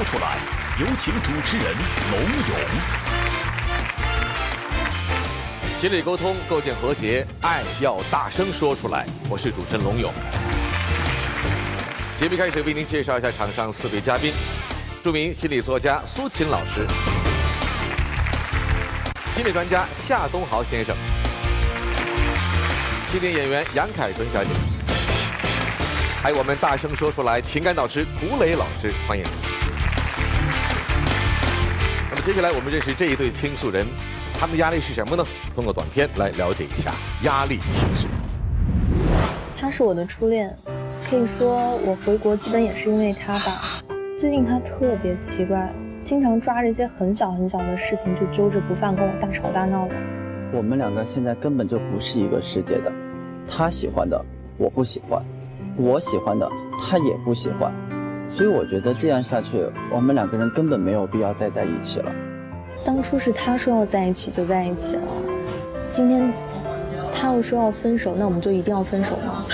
说出来》，有请主持人龙勇。心理沟通，构建和谐，爱要大声说出来。我是主持人龙勇。节目开始，为您介绍一下场上四位嘉宾：著名心理作家苏秦老师，心理专家夏东豪先生，青年演员杨凯纯小姐。还有我们大声说出来情感导师涂磊老师，欢迎。接下来我们认识这一对倾诉人，他们的压力是什么呢？通过短片来了解一下压力倾诉。他是我的初恋，可以说我回国基本也是因为他吧。最近他特别奇怪，经常抓着一些很小很小的事情就揪着不放，跟我大吵大闹的。我们两个现在根本就不是一个世界的，他喜欢的我不喜欢。我喜欢的他也不喜欢，所以我觉得这样下去，我们两个人根本没有必要再在一起了。当初是他说要在一起就在一起了，今天他又说要分手，那我们就一定要分手吗？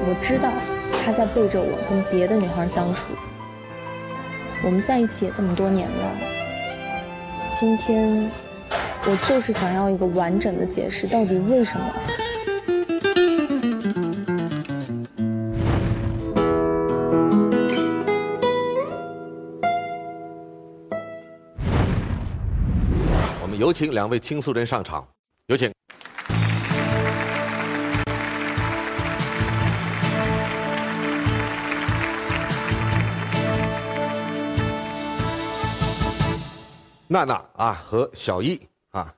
我知道他在背着我跟别的女孩相处，我们在一起也这么多年了，今天我就是想要一个完整的解释，到底为什么？有请两位倾诉人上场，有请。娜娜啊和小易啊，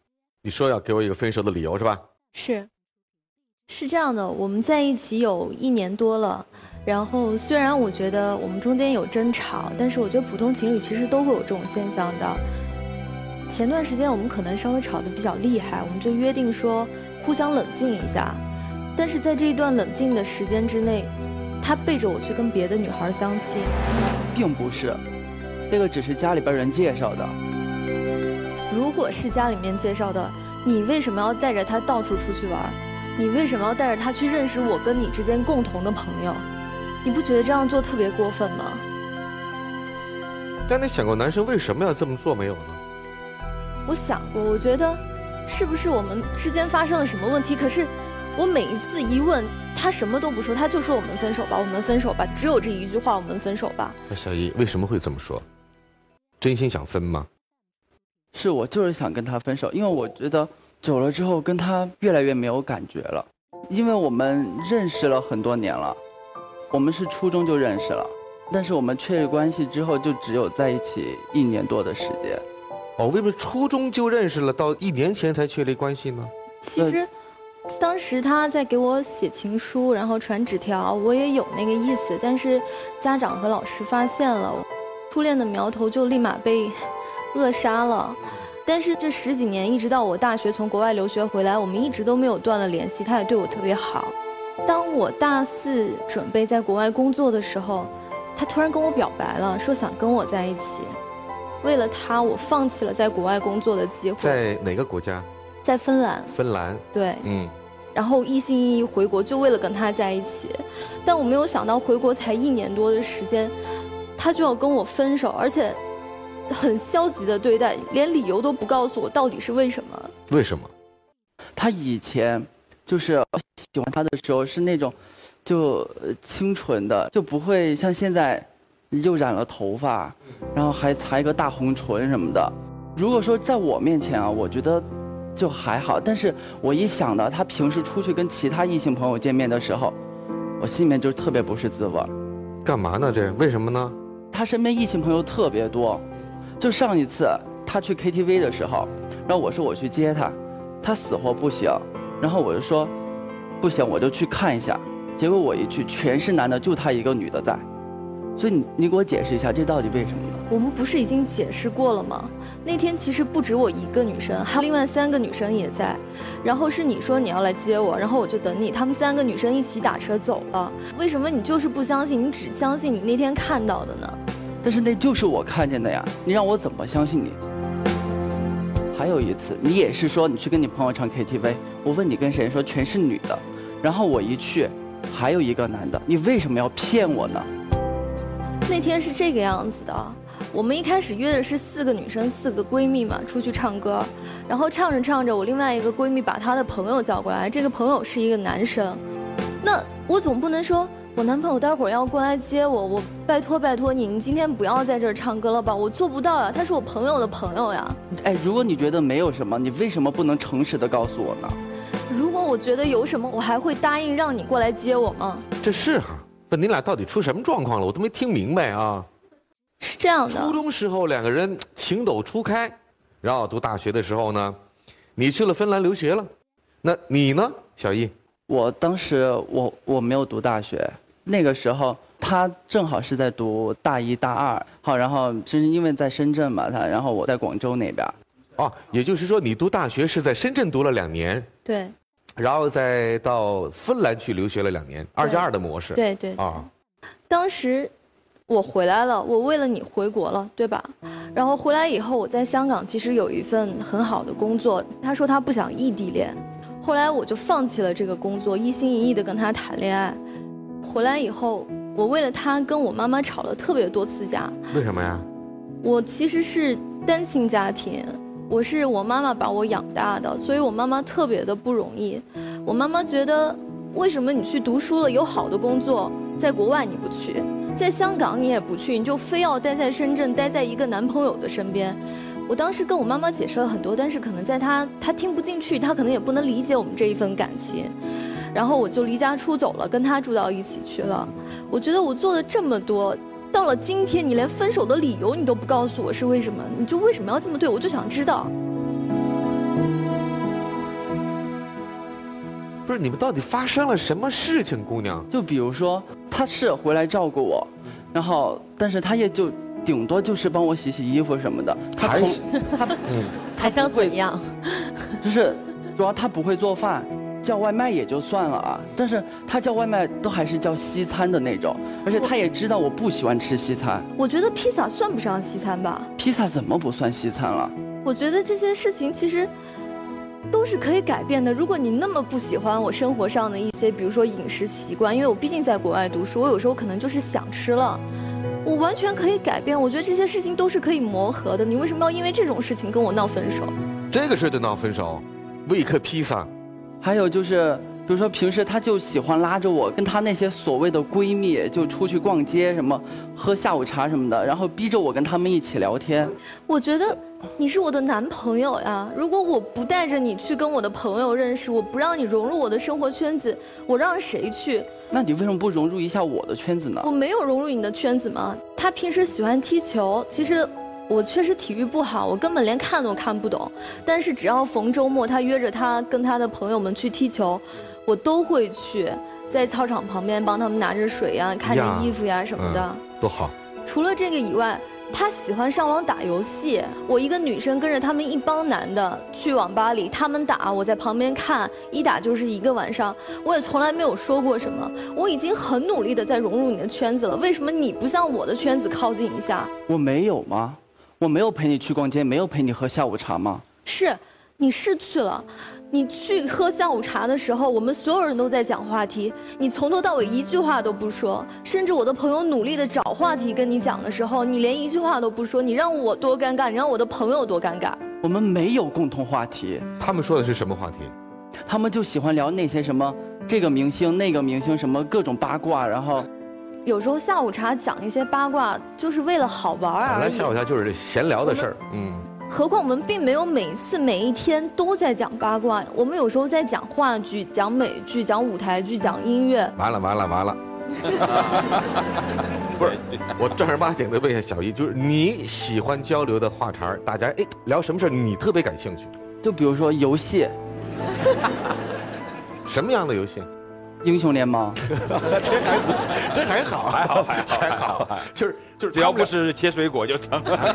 你说要给我一个分手的理由是吧？是，是这样的，我们在一起有一年多了，然后虽然我觉得我们中间有争吵，但是我觉得普通情侣其实都会有这种现象的。前段时间我们可能稍微吵得比较厉害，我们就约定说互相冷静一下，但是在这一段冷静的时间之内，他背着我去跟别的女孩相亲，并不是，那个只是家里边人介绍的。如果是家里面介绍的，你为什么要带着他到处出去玩？你为什么要带着他去认识我跟你之间共同的朋友？你不觉得这样做特别过分吗？但你想过男生为什么要这么做没有呢？我想过，我觉得是不是我们之间发生了什么问题？可是我每一次一问，他什么都不说，他就说我们分手吧，我们分手吧，只有这一句话，我们分手吧。小姨为什么会这么说？真心想分吗？是我就是想跟他分手，因为我觉得久了之后跟他越来越没有感觉了，因为我们认识了很多年了，我们是初中就认识了，但是我们确立关系之后就只有在一起一年多的时间。哦，为什么初中就认识了，到一年前才确立关系呢？其实，当时他在给我写情书，然后传纸条，我也有那个意思，但是家长和老师发现了，初恋的苗头就立马被扼杀了。但是这十几年，一直到我大学从国外留学回来，我们一直都没有断了联系。他也对我特别好。当我大四准备在国外工作的时候，他突然跟我表白了，说想跟我在一起。为了他，我放弃了在国外工作的机会。在哪个国家？在芬兰。芬兰。对。嗯。然后一心一意回国，就为了跟他在一起。但我没有想到，回国才一年多的时间，他就要跟我分手，而且很消极的对待，连理由都不告诉我到底是为什么。为什么？他以前就是喜欢他的时候是那种，就清纯的，就不会像现在。又染了头发，然后还擦一个大红唇什么的。如果说在我面前啊，我觉得就还好。但是我一想到他平时出去跟其他异性朋友见面的时候，我心里面就特别不是滋味。干嘛呢？这为什么呢？他身边异性朋友特别多。就上一次他去 KTV 的时候，然后我说我去接他，他死活不行。然后我就说不行，我就去看一下。结果我一去，全是男的，就他一个女的在。所以你你给我解释一下，这到底为什么呢？我们不是已经解释过了吗？那天其实不止我一个女生，还有另外三个女生也在。然后是你说你要来接我，然后我就等你。他们三个女生一起打车走了。为什么你就是不相信？你只相信你那天看到的呢？但是那就是我看见的呀，你让我怎么相信你？还有一次，你也是说你去跟你朋友唱 KTV，我问你跟谁，说全是女的，然后我一去，还有一个男的，你为什么要骗我呢？那天是这个样子的，我们一开始约的是四个女生，四个闺蜜嘛，出去唱歌，然后唱着唱着，我另外一个闺蜜把她的朋友叫过来，这个朋友是一个男生，那我总不能说我男朋友待会儿要过来接我，我拜托拜托你，你今天不要在这儿唱歌了吧，我做不到呀，他是我朋友的朋友呀。哎，如果你觉得没有什么，你为什么不能诚实的告诉我呢？如果我觉得有什么，我还会答应让你过来接我吗？这是哈。不，你俩到底出什么状况了？我都没听明白啊！是这样的，初中时候两个人情窦初开，然后读大学的时候呢，你去了芬兰留学了，那你呢，小易？我当时我我没有读大学，那个时候他正好是在读大一大二，好，然后是因为在深圳嘛，他然后我在广州那边。哦，也就是说你读大学是在深圳读了两年。对。然后再到芬兰去留学了两年，二加二的模式。对对啊，当时我回来了，我为了你回国了，对吧？然后回来以后，我在香港其实有一份很好的工作。他说他不想异地恋，后来我就放弃了这个工作，一心一意的跟他谈恋爱。回来以后，我为了他跟我妈妈吵了特别多次架。为什么呀？我其实是单亲家庭。我是我妈妈把我养大的，所以我妈妈特别的不容易。我妈妈觉得，为什么你去读书了，有好的工作，在国外你不去，在香港你也不去，你就非要待在深圳，待在一个男朋友的身边。我当时跟我妈妈解释了很多，但是可能在她她听不进去，她可能也不能理解我们这一份感情。然后我就离家出走了，跟她住到一起去了。我觉得我做了这么多。到了今天，你连分手的理由你都不告诉我是为什么？你就为什么要这么对我？就想知道。不是你们到底发生了什么事情，姑娘？就比如说，他是回来照顾我，然后，但是他也就顶多就是帮我洗洗衣服什么的。还他嗯，还想怎样？就是主要他不会做饭。叫外卖也就算了啊，但是他叫外卖都还是叫西餐的那种，而且他也知道我不喜欢吃西餐。我觉得披萨算不上西餐吧？披萨怎么不算西餐了？我觉得这些事情其实都是可以改变的。如果你那么不喜欢我生活上的一些，比如说饮食习惯，因为我毕竟在国外读书，我有时候可能就是想吃了，我完全可以改变。我觉得这些事情都是可以磨合的。你为什么要因为这种事情跟我闹分手？这个事就闹分手？为一颗披萨？还有就是，比如说平时她就喜欢拉着我跟她那些所谓的闺蜜就出去逛街，什么喝下午茶什么的，然后逼着我跟他们一起聊天。我觉得你是我的男朋友呀，如果我不带着你去跟我的朋友认识，我不让你融入我的生活圈子，我让谁去？那你为什么不融入一下我的圈子呢？我没有融入你的圈子吗？他平时喜欢踢球，其实。我确实体育不好，我根本连看都看不懂。但是只要逢周末，他约着他跟他的朋友们去踢球，我都会去，在操场旁边帮他们拿着水呀、看着衣服呀什么的。多好！除了这个以外，他喜欢上网打游戏。我一个女生跟着他们一帮男的去网吧里，他们打，我在旁边看，一打就是一个晚上。我也从来没有说过什么。我已经很努力的在融入你的圈子了，为什么你不向我的圈子靠近一下？我没有吗？我没有陪你去逛街，没有陪你喝下午茶吗？是，你是去了。你去喝下午茶的时候，我们所有人都在讲话题，你从头到尾一句话都不说。甚至我的朋友努力的找话题跟你讲的时候，你连一句话都不说，你让我多尴尬，你让我的朋友多尴尬。我们没有共同话题。他们说的是什么话题？他们就喜欢聊那些什么这个明星、那个明星，什么各种八卦，然后。有时候下午茶讲一些八卦，就是为了好玩啊。本。来下午茶就是闲聊的事儿，嗯。何况我们并没有每次每一天都在讲八卦，我们有时候在讲话剧、讲美剧、讲舞台剧、讲音乐。完了完了完了！不是，我正儿八经的问一下小易，就是你喜欢交流的话茬大家哎聊什么事儿你特别感兴趣？就比如说游戏。什么样的游戏？英雄联盟，这还不这还好，还好，还好，还好，就是就是只要不是切水果就成了。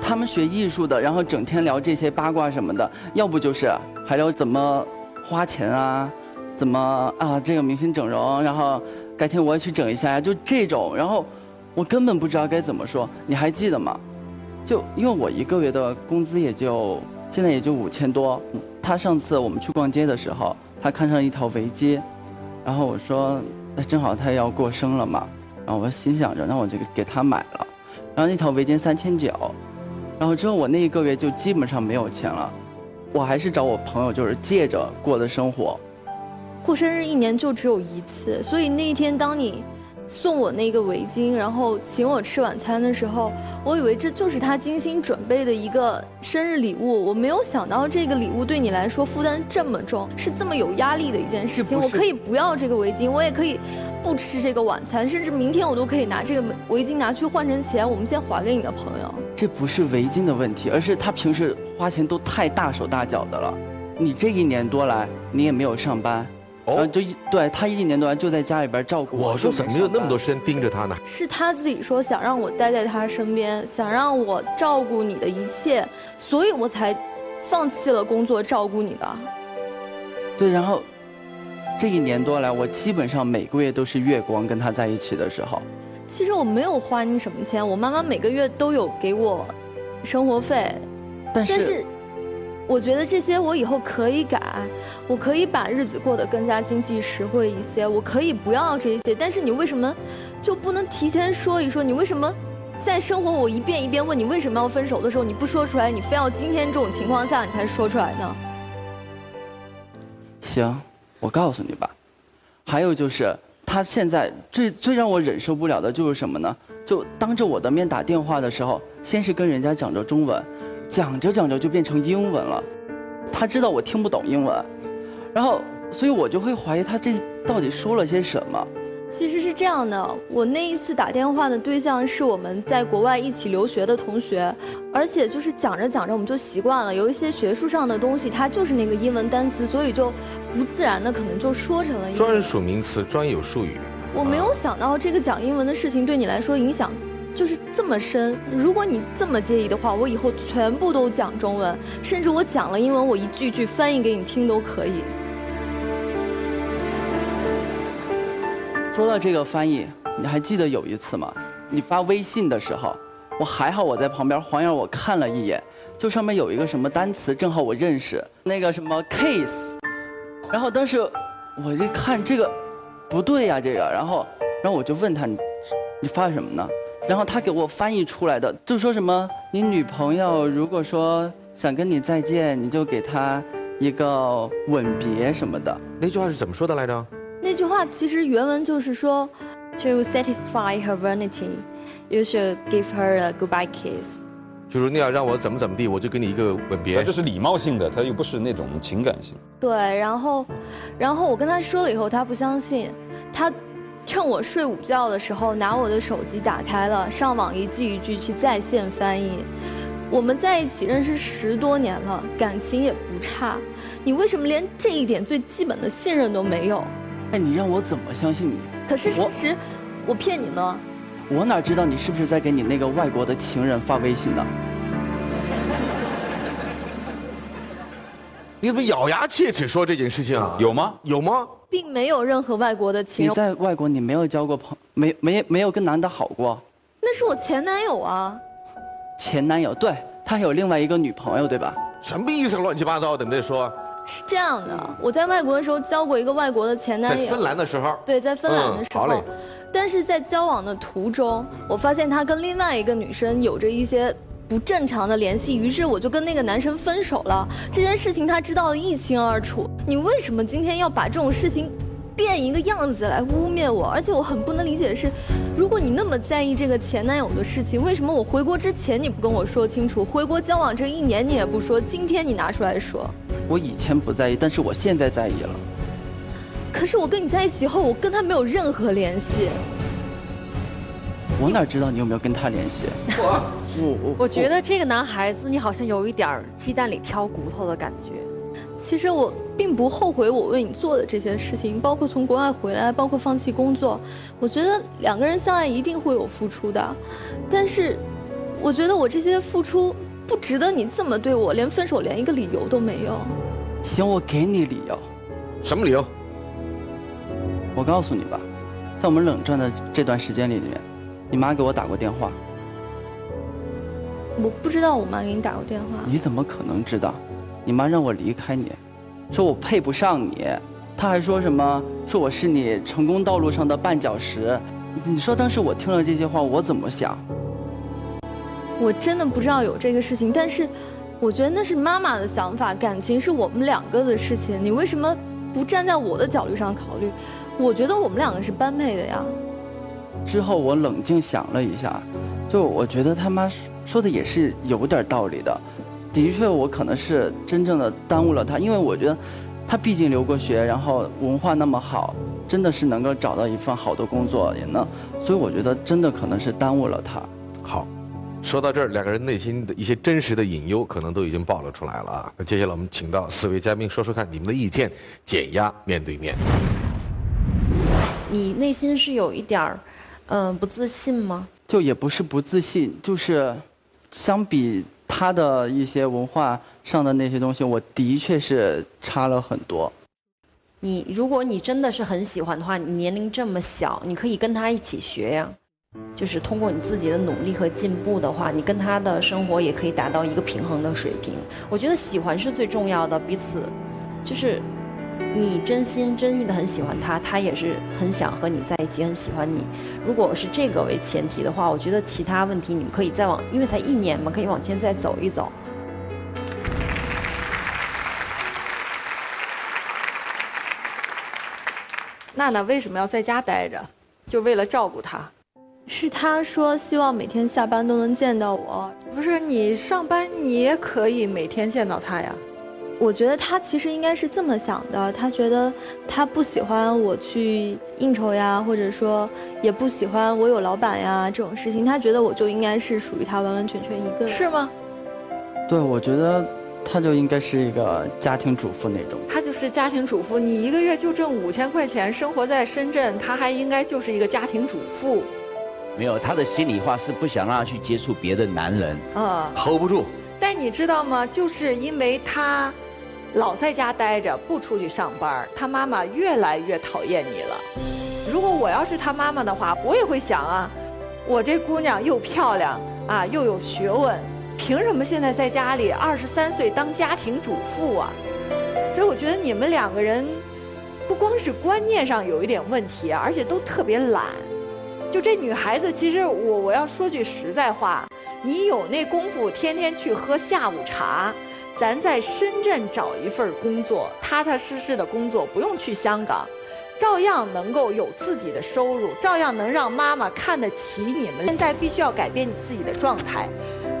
他们学艺术的，然后整天聊这些八卦什么的，要不就是还聊怎么花钱啊，怎么啊这个明星整容，然后改天我也去整一下呀，就这种，然后我根本不知道该怎么说。你还记得吗？就因为我一个月的工资也就现在也就五千多，他上次我们去逛街的时候，他看上一条围巾，然后我说，那正好他要过生了嘛，然后我心想着，那我就给他买了，然后那条围巾三千九。然后之后我那一个月就基本上没有钱了，我还是找我朋友就是借着过的生活。过生日一年就只有一次，所以那一天当你送我那个围巾，然后请我吃晚餐的时候，我以为这就是他精心准备的一个生日礼物。我没有想到这个礼物对你来说负担这么重，是这么有压力的一件事情。我可以不要这个围巾，我也可以不吃这个晚餐，甚至明天我都可以拿这个围巾拿去换成钱，我们先还给你的朋友。这不是围巾的问题，而是他平时花钱都太大手大脚的了。你这一年多来，你也没有上班，哦，就一对他一年多来就在家里边照顾我。我说怎么有那么多时间盯着他呢？是他自己说想让我待在他身边，想让我照顾你的一切，所以我才放弃了工作照顾你的。对，然后这一年多来，我基本上每个月都是月光跟他在一起的时候。其实我没有花你什么钱，我妈妈每个月都有给我生活费，但是，我觉得这些我以后可以改，我可以把日子过得更加经济实惠一些，我可以不要这些。但是你为什么就不能提前说一说？你为什么在生活我一遍一遍问你为什么要分手的时候你不说出来，你非要今天这种情况下你才说出来呢？行，我告诉你吧，还有就是。他现在最最让我忍受不了的就是什么呢？就当着我的面打电话的时候，先是跟人家讲着中文，讲着讲着就变成英文了。他知道我听不懂英文，然后所以我就会怀疑他这到底说了些什么。其实是这样的，我那一次打电话的对象是我们在国外一起留学的同学，而且就是讲着讲着我们就习惯了，有一些学术上的东西，它就是那个英文单词，所以就不自然的可能就说成了专属名词、专有术语。我没有想到这个讲英文的事情对你来说影响就是这么深。如果你这么介意的话，我以后全部都讲中文，甚至我讲了英文，我一句句翻译给你听都可以。说到这个翻译，你还记得有一次吗？你发微信的时候，我还好我在旁边，黄燕我看了一眼，就上面有一个什么单词，正好我认识那个什么 case，然后当时我一看这个不对呀，这个，然后然后我就问他你你发什么呢？然后他给我翻译出来的就说什么你女朋友如果说想跟你再见，你就给她一个吻别什么的。那句话是怎么说的来着？那句话其实原文就是说，To satisfy her vanity, you should give her a goodbye kiss。就是你要让我怎么怎么地，我就给你一个吻别。这是礼貌性的，他又不是那种情感性。对，然后，然后我跟他说了以后，他不相信，他趁我睡午觉的时候拿我的手机打开了，上网一句一句去在线翻译。我们在一起认识十多年了，感情也不差，你为什么连这一点最基本的信任都没有？哎，你让我怎么相信你？可是事实，我骗你吗？我哪知道你是不是在给你那个外国的情人发微信呢？你怎么咬牙切齿说这件事情啊？有吗？有吗？并没有任何外国的情。你在外国，你没有交过朋，没没没有跟男的好过？那是我前男友啊。前男友，对他有另外一个女朋友，对吧？什么意思？乱七八糟的，你在说。是这样的，我在外国的时候交过一个外国的前男友，在芬兰的时候，对，在芬兰的时候，但是在交往的途中，我发现他跟另外一个女生有着一些不正常的联系，于是我就跟那个男生分手了。这件事情他知道的一清二楚，你为什么今天要把这种事情？变一个样子来污蔑我，而且我很不能理解的是，如果你那么在意这个前男友的事情，为什么我回国之前你不跟我说清楚？回国交往这一年你也不说，今天你拿出来说。我以前不在意，但是我现在在意了。可是我跟你在一起后，我跟他没有任何联系。我哪知道你有没有跟他联系？我 我我觉得这个男孩子，你好像有一点鸡蛋里挑骨头的感觉。其实我并不后悔我为你做的这些事情，包括从国外回来，包括放弃工作。我觉得两个人相爱一定会有付出的，但是，我觉得我这些付出不值得你这么对我，连分手连一个理由都没有。行，我给你理由。什么理由？我告诉你吧，在我们冷战的这段时间里面，你妈给我打过电话。我不知道我妈给你打过电话。你怎么可能知道？你妈让我离开你，说我配不上你，她还说什么？说我是你成功道路上的绊脚石。你说当时我听了这些话，我怎么想？我真的不知道有这个事情，但是我觉得那是妈妈的想法，感情是我们两个的事情，你为什么不站在我的角度上考虑？我觉得我们两个是般配的呀。之后我冷静想了一下，就我觉得他妈说的也是有点道理的。的确，我可能是真正的耽误了他，因为我觉得他毕竟留过学，然后文化那么好，真的是能够找到一份好的工作，也能，所以我觉得真的可能是耽误了他。好，说到这儿，两个人内心的一些真实的隐忧可能都已经暴露出来了啊。那接下来我们请到四位嘉宾说说看你们的意见，减压面对面。你内心是有一点儿，嗯，不自信吗？就也不是不自信，就是相比。他的一些文化上的那些东西，我的确是差了很多。你如果你真的是很喜欢的话，你年龄这么小，你可以跟他一起学呀。就是通过你自己的努力和进步的话，你跟他的生活也可以达到一个平衡的水平。我觉得喜欢是最重要的，彼此就是。你真心真意的很喜欢他，他也是很想和你在一起，很喜欢你。如果是这个为前提的话，我觉得其他问题你们可以再往，因为才一年嘛，可以往前再走一走。娜娜为什么要在家待着？就为了照顾他？是他说希望每天下班都能见到我。不是你上班你也可以每天见到他呀。我觉得他其实应该是这么想的，他觉得他不喜欢我去应酬呀，或者说也不喜欢我有老板呀这种事情，他觉得我就应该是属于他完完全全一个人，是吗？对，我觉得他就应该是一个家庭主妇那种。他就是家庭主妇，你一个月就挣五千块钱，生活在深圳，他还应该就是一个家庭主妇。没有，他的心里话是不想让他去接触别的男人，啊，hold 不住。但你知道吗？就是因为他。老在家待着，不出去上班，他妈妈越来越讨厌你了。如果我要是他妈妈的话，我也会想啊，我这姑娘又漂亮啊，又有学问，凭什么现在在家里二十三岁当家庭主妇啊？所以我觉得你们两个人，不光是观念上有一点问题，而且都特别懒。就这女孩子，其实我我要说句实在话，你有那功夫天天去喝下午茶。咱在深圳找一份工作，踏踏实实的工作，不用去香港，照样能够有自己的收入，照样能让妈妈看得起你们。现在必须要改变你自己的状态，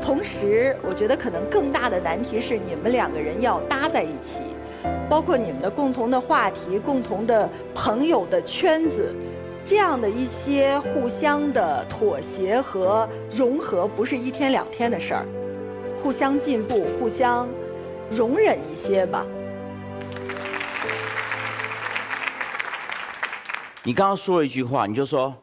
同时，我觉得可能更大的难题是你们两个人要搭在一起，包括你们的共同的话题、共同的朋友的圈子，这样的一些互相的妥协和融合，不是一天两天的事儿，互相进步，互相。容忍一些吧。你刚刚说了一句话，你就说，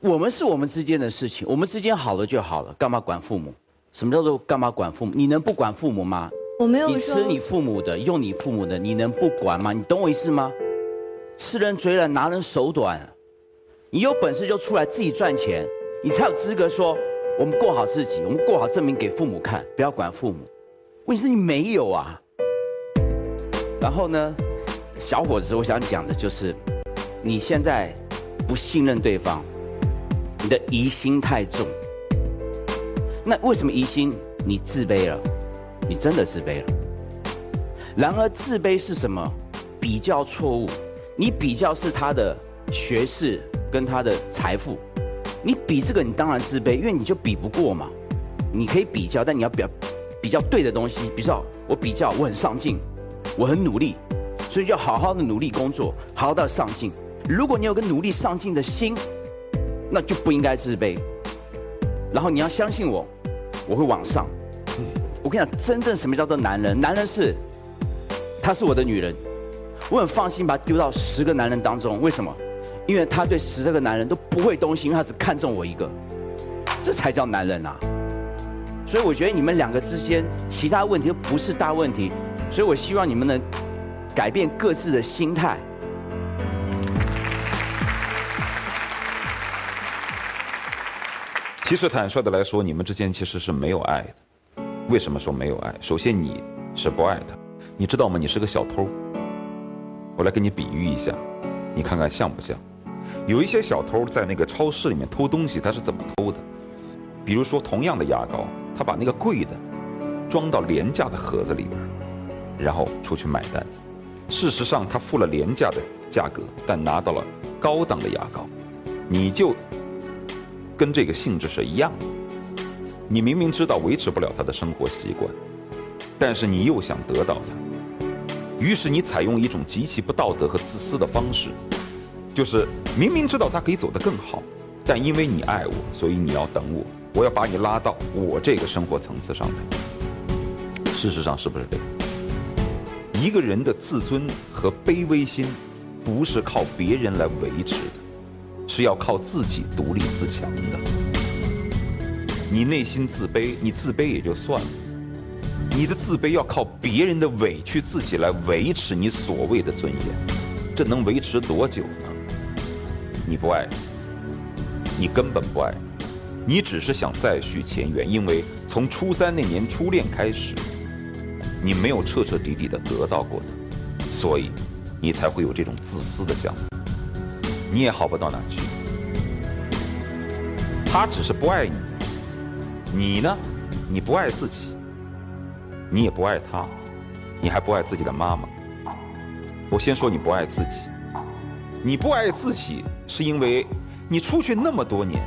我们是我们之间的事情，我们之间好了就好了，干嘛管父母？什么叫做干嘛管父母？你能不管父母吗？我没有你吃你父母的，用你父母的，你能不管吗？你懂我意思吗？吃人嘴软，拿人手短。你有本事就出来自己赚钱，你才有资格说我们过好自己，我们过好证明给父母看，不要管父母。问题是你没有啊。然后呢，小伙子，我想讲的就是，你现在不信任对方，你的疑心太重。那为什么疑心？你自卑了，你真的自卑了。然而自卑是什么？比较错误。你比较是他的学识跟他的财富，你比这个，你当然自卑，因为你就比不过嘛。你可以比较，但你要表。比较对的东西，比较我比较我很上进，我很努力，所以就要好好的努力工作，好好的上进。如果你有个努力上进的心，那就不应该自卑。然后你要相信我，我会往上。我跟你讲，真正什么叫做男人？男人是她是我的女人，我很放心把她丢到十个男人当中。为什么？因为她对十个男人都不会动心，因为她只看中我一个，这才叫男人啊！所以我觉得你们两个之间其他问题都不是大问题，所以我希望你们能改变各自的心态。其实坦率的来说，你们之间其实是没有爱的。为什么说没有爱？首先你是不爱他，你知道吗？你是个小偷。我来给你比喻一下，你看看像不像？有一些小偷在那个超市里面偷东西，他是怎么偷的？比如说同样的牙膏，他把那个贵的装到廉价的盒子里边，然后出去买单。事实上，他付了廉价的价格，但拿到了高档的牙膏。你就。跟这个性质是一样的，你明明知道维持不了他的生活习惯，但是你又想得到他，于是你采用一种极其不道德和自私的方式，就是明明知道他可以走得更好，但因为你爱我，所以你要等我，我要把你拉到我这个生活层次上来。事实上是不是这样？一个人的自尊和卑微心，不是靠别人来维持的。是要靠自己独立自强的。你内心自卑，你自卑也就算了，你的自卑要靠别人的委屈自己来维持你所谓的尊严，这能维持多久呢？你不爱，你根本不爱，你只是想再续前缘，因为从初三那年初恋开始，你没有彻彻底底的得到过他，所以你才会有这种自私的想法。你也好不到哪去。他只是不爱你，你呢？你不爱自己，你也不爱他，你还不爱自己的妈妈。我先说你不爱自己，你不爱自己是因为你出去那么多年，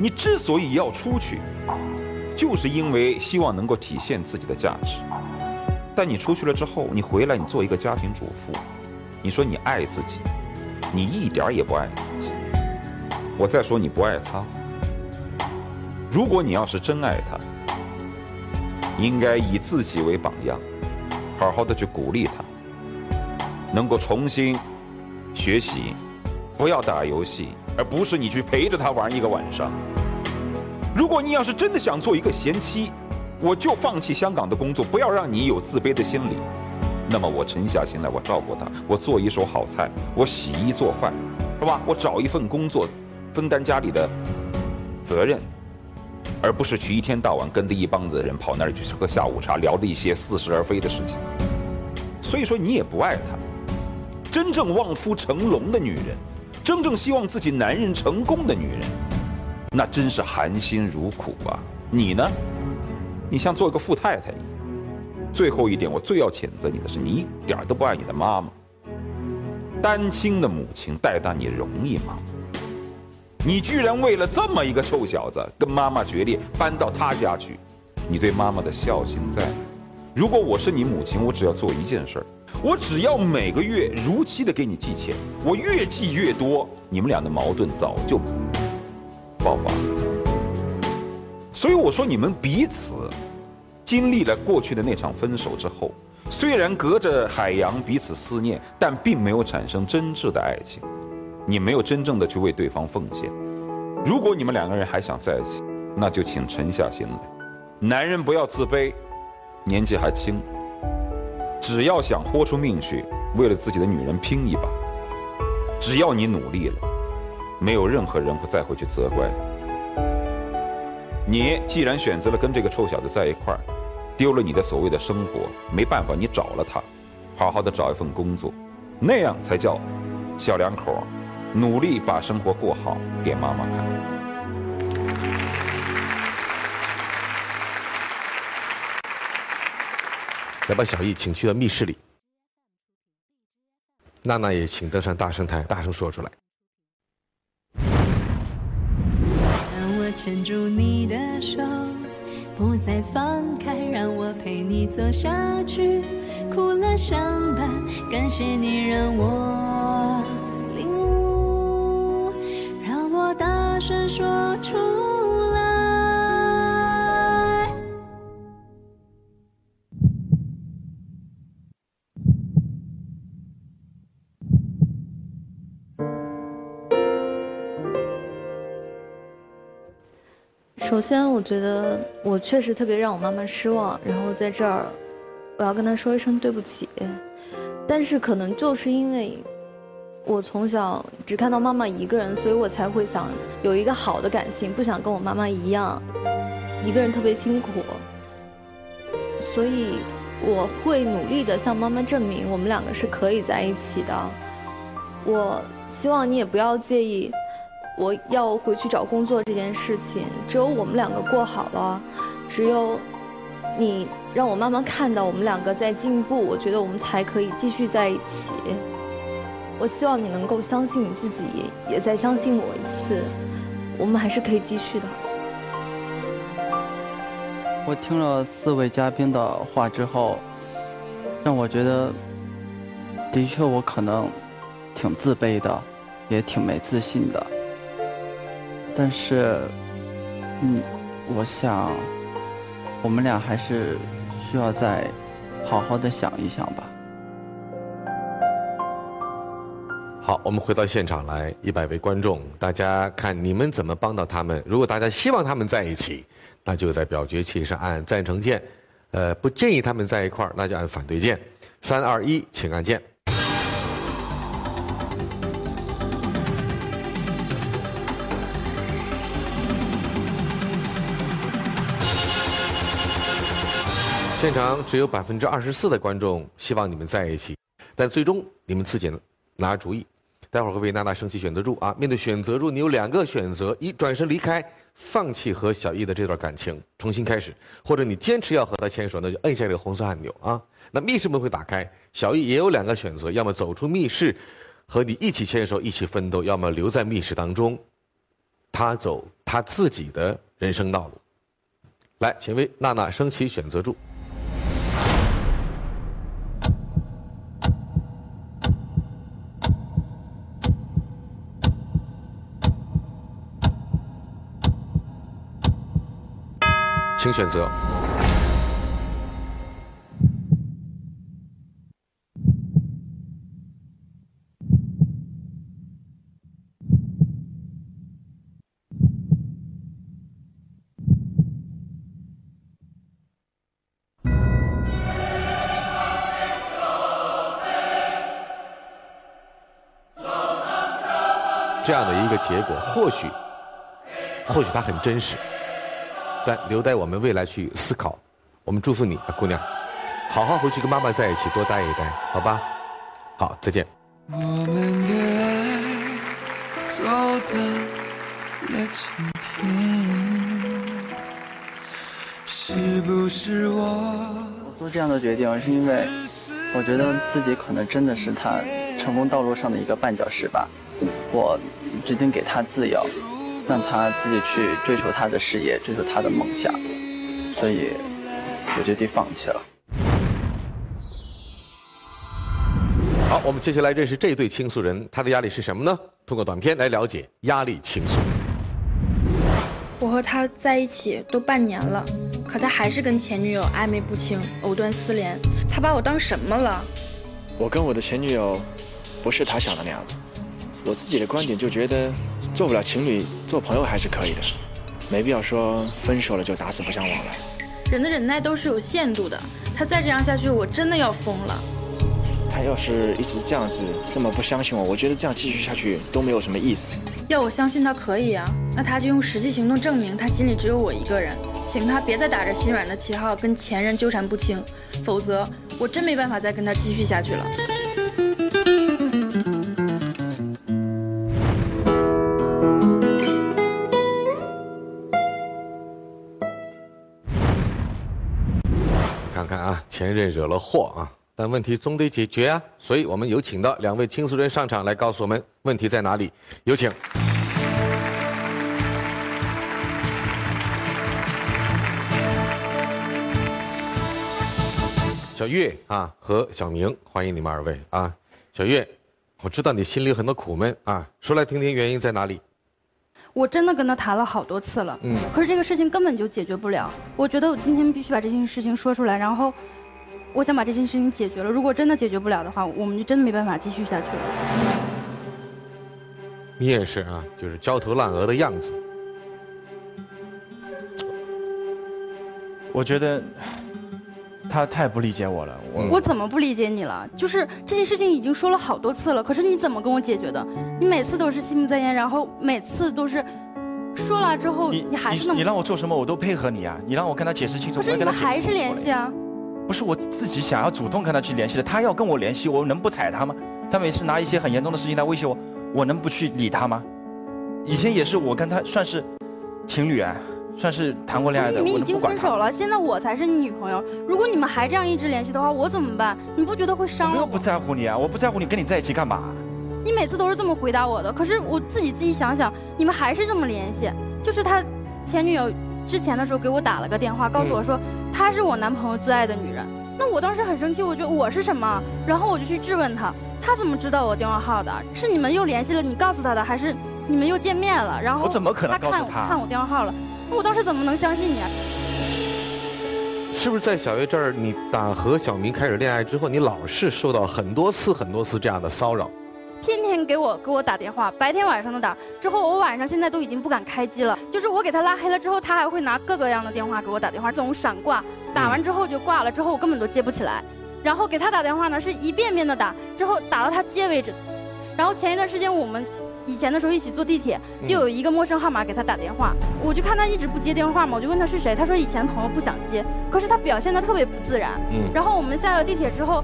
你之所以要出去，就是因为希望能够体现自己的价值。但你出去了之后，你回来，你做一个家庭主妇，你说你爱自己。你一点也不爱自己。我再说你不爱他。如果你要是真爱他，应该以自己为榜样，好好的去鼓励他，能够重新学习，不要打游戏，而不是你去陪着他玩一个晚上。如果你要是真的想做一个贤妻，我就放弃香港的工作，不要让你有自卑的心理。那么我沉下心来，我照顾他，我做一手好菜，我洗衣做饭，是吧？我找一份工作，分担家里的责任，而不是去一天到晚跟着一帮子人跑那儿去喝下午茶，聊着一些似是而非的事情。所以说你也不爱他。真正望夫成龙的女人，真正希望自己男人成功的女人，那真是含辛茹苦啊！你呢？你像做一个富太太一样。最后一点，我最要谴责你的是，你一点都不爱你的妈妈。单亲的母亲带大你容易吗？你居然为了这么一个臭小子跟妈妈决裂，搬到他家去，你对妈妈的孝心在？如果我是你母亲，我只要做一件事儿，我只要每个月如期的给你寄钱，我越寄越多，你们俩的矛盾早就爆发。所以我说你们彼此。经历了过去的那场分手之后，虽然隔着海洋彼此思念，但并没有产生真挚的爱情。你没有真正的去为对方奉献。如果你们两个人还想在一起，那就请沉下心来。男人不要自卑，年纪还轻，只要想豁出命去为了自己的女人拼一把，只要你努力了，没有任何人会再会去责怪。你既然选择了跟这个臭小子在一块儿。丢了你的所谓的生活，没办法，你找了他，好好的找一份工作，那样才叫小两口努力把生活过好，给妈妈看。来把小易请去了密室里，娜娜也请登上大声台，大声说出来。让我牵住你的手。不再放开，让我陪你走下去，苦乐相伴。感谢你让我领悟，让我大声说出首先，我觉得我确实特别让我妈妈失望，然后在这儿，我要跟她说一声对不起。但是可能就是因为，我从小只看到妈妈一个人，所以我才会想有一个好的感情，不想跟我妈妈一样，一个人特别辛苦。所以我会努力的向妈妈证明，我们两个是可以在一起的。我希望你也不要介意。我要回去找工作这件事情，只有我们两个过好了，只有你让我慢慢看到我们两个在进步，我觉得我们才可以继续在一起。我希望你能够相信你自己，也再相信我一次，我们还是可以继续的。我听了四位嘉宾的话之后，让我觉得，的确我可能挺自卑的，也挺没自信的。但是，嗯，我想，我们俩还是需要再好好的想一想吧。好，我们回到现场来，一百位观众，大家看你们怎么帮到他们。如果大家希望他们在一起，那就在表决器上按赞成键；呃，不建议他们在一块儿，那就按反对键。三二一，请按键。现场只有百分之二十四的观众希望你们在一起，但最终你们自己拿主意。待会儿会为娜娜升起选择柱啊！面对选择柱，你有两个选择：一转身离开，放弃和小易的这段感情，重新开始；或者你坚持要和他牵手，那就摁下这个红色按钮啊！那密室门会打开，小易也有两个选择：要么走出密室，和你一起牵手一起奋斗；要么留在密室当中，他走他自己的人生道路。来，请为娜娜升起选择柱。请选择。这样的一个结果，或许，或许它很真实。但留待我们未来去思考。我们祝福你，姑娘，好好回去跟妈妈在一起，多待一待，好吧？好，再见。我们的走得越轻停，是不是我？我做这样的决定，是因为我觉得自己可能真的是他成功道路上的一个绊脚石吧。我决定给他自由。让他自己去追求他的事业，追求他的梦想，所以我决定放弃了。好，我们接下来认识这对倾诉人，他的压力是什么呢？通过短片来了解压力倾诉。我和他在一起都半年了，可他还是跟前女友暧昧不清，藕断丝连。他把我当什么了？我跟我的前女友不是他想的那样子，我自己的观点就觉得。做不了情侣，做朋友还是可以的，没必要说分手了就打死不相往来。人的忍耐都是有限度的，他再这样下去，我真的要疯了。他要是一直这样子，这么不相信我，我觉得这样继续下去都没有什么意思。要我相信他可以啊，那他就用实际行动证明他心里只有我一个人，请他别再打着心软的旗号跟前任纠缠不清，否则我真没办法再跟他继续下去了。看看啊前任惹了祸啊，但问题总得解决啊，所以我们有请到两位倾诉人上场来告诉我们问题在哪里。有请，小月啊和小明，欢迎你们二位啊。小月，我知道你心里很多苦闷啊，说来听听原因在哪里？我真的跟他谈了好多次了，嗯，可是这个事情根本就解决不了。我觉得我今天必须把这件事情说出来，然后。我想把这件事情解决了。如果真的解决不了的话，我们就真的没办法继续下去了。你也是啊，就是焦头烂额的样子。我觉得他太不理解我了。我我怎么不理解你了？就是这件事情已经说了好多次了，可是你怎么跟我解决的？你每次都是心不在焉，然后每次都是说了之后，你还是那么……你让我做什么我都配合你啊！你让我跟他解释清楚，可是你们还是联系啊？不是我自己想要主动跟他去联系的，他要跟我联系，我能不睬他吗？他每次拿一些很严重的事情来威胁我，我能不去理他吗？以前也是我跟他算是情侣啊。算是谈过恋爱的，你们已经分手了，现在我才是你女朋友。如果你们还这样一直联系的话，我怎么办？你不觉得会伤我？我不在乎你啊，我不在乎你，跟你在一起干嘛？你每次都是这么回答我的，可是我自己自己想想，你们还是这么联系。就是他前女友之前的时候给我打了个电话，告诉我说她是我男朋友最爱的女人。那我当时很生气，我觉得我是什么？然后我就去质问他，他怎么知道我电话号的？是你们又联系了，你告诉他的，还是你们又见面了？然后我怎么可能他看看我电话号了？我当时怎么能相信你啊？是不是在小月这儿，你打和小明开始恋爱之后，你老是受到很多次、很多次这样的骚扰？天天给我给我打电话，白天晚上都打。之后我晚上现在都已经不敢开机了，就是我给他拉黑了之后，他还会拿各个样的电话给我打电话，总闪挂，打完之后就挂了，之后我根本都接不起来。然后给他打电话呢，是一遍遍的打，之后打到他接为止。然后前一段时间我们。以前的时候一起坐地铁，就有一个陌生号码给他打电话，我就看他一直不接电话嘛，我就问他是谁，他说以前朋友不想接，可是他表现的特别不自然。嗯。然后我们下了地铁之后，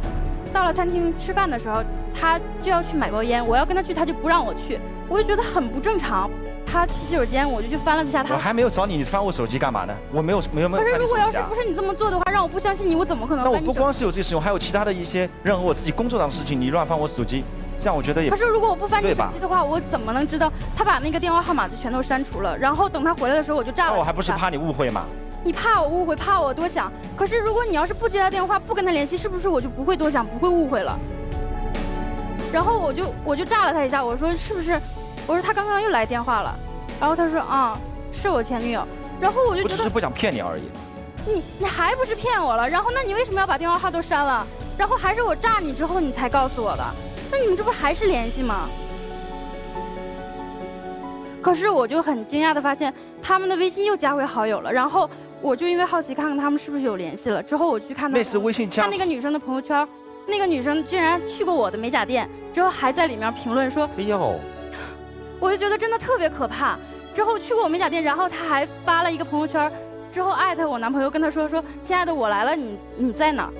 到了餐厅吃饭的时候，他就要去买包烟，我要跟他去，他就不让我去，我就觉得很不正常。他去洗手间，我就去翻了一下他。我还没有找你，你翻我手机干嘛呢？我没有没有没有。可是如果要是不是你这么做的话，让我不相信你，我怎么可能？那我不光是有这事情，还有其他的一些任何我自己工作上的事情，你乱翻我手机。这样我觉得也。可是如果我不翻你手机的话，我怎么能知道他把那个电话号码就全都删除了？然后等他回来的时候，我就炸了。那我还不是怕你误会吗？你怕我误会，怕我多想。可是如果你要是不接他电话，不跟他联系，是不是我就不会多想，不会误会了？然后我就我就炸了他一下，我说是不是？我说他刚刚又来电话了。然后他说啊，是我前女友。然后我就觉得。只是不想骗你而已。你你还不是骗我了？然后那你为什么要把电话号都删了？然后还是我炸你之后你才告诉我的？那你们这不还是联系吗？可是我就很惊讶的发现，他们的微信又加回好友了。然后我就因为好奇看看他们是不是有联系了。之后我去看那是微信看那个女生的朋友圈，那个女生竟然去过我的美甲店，之后还在里面评论说：“哎呦！”我就觉得真的特别可怕。之后去过我美甲店，然后他还发了一个朋友圈，之后艾特我男朋友跟他说：“说亲爱的，我来了，你你在哪？”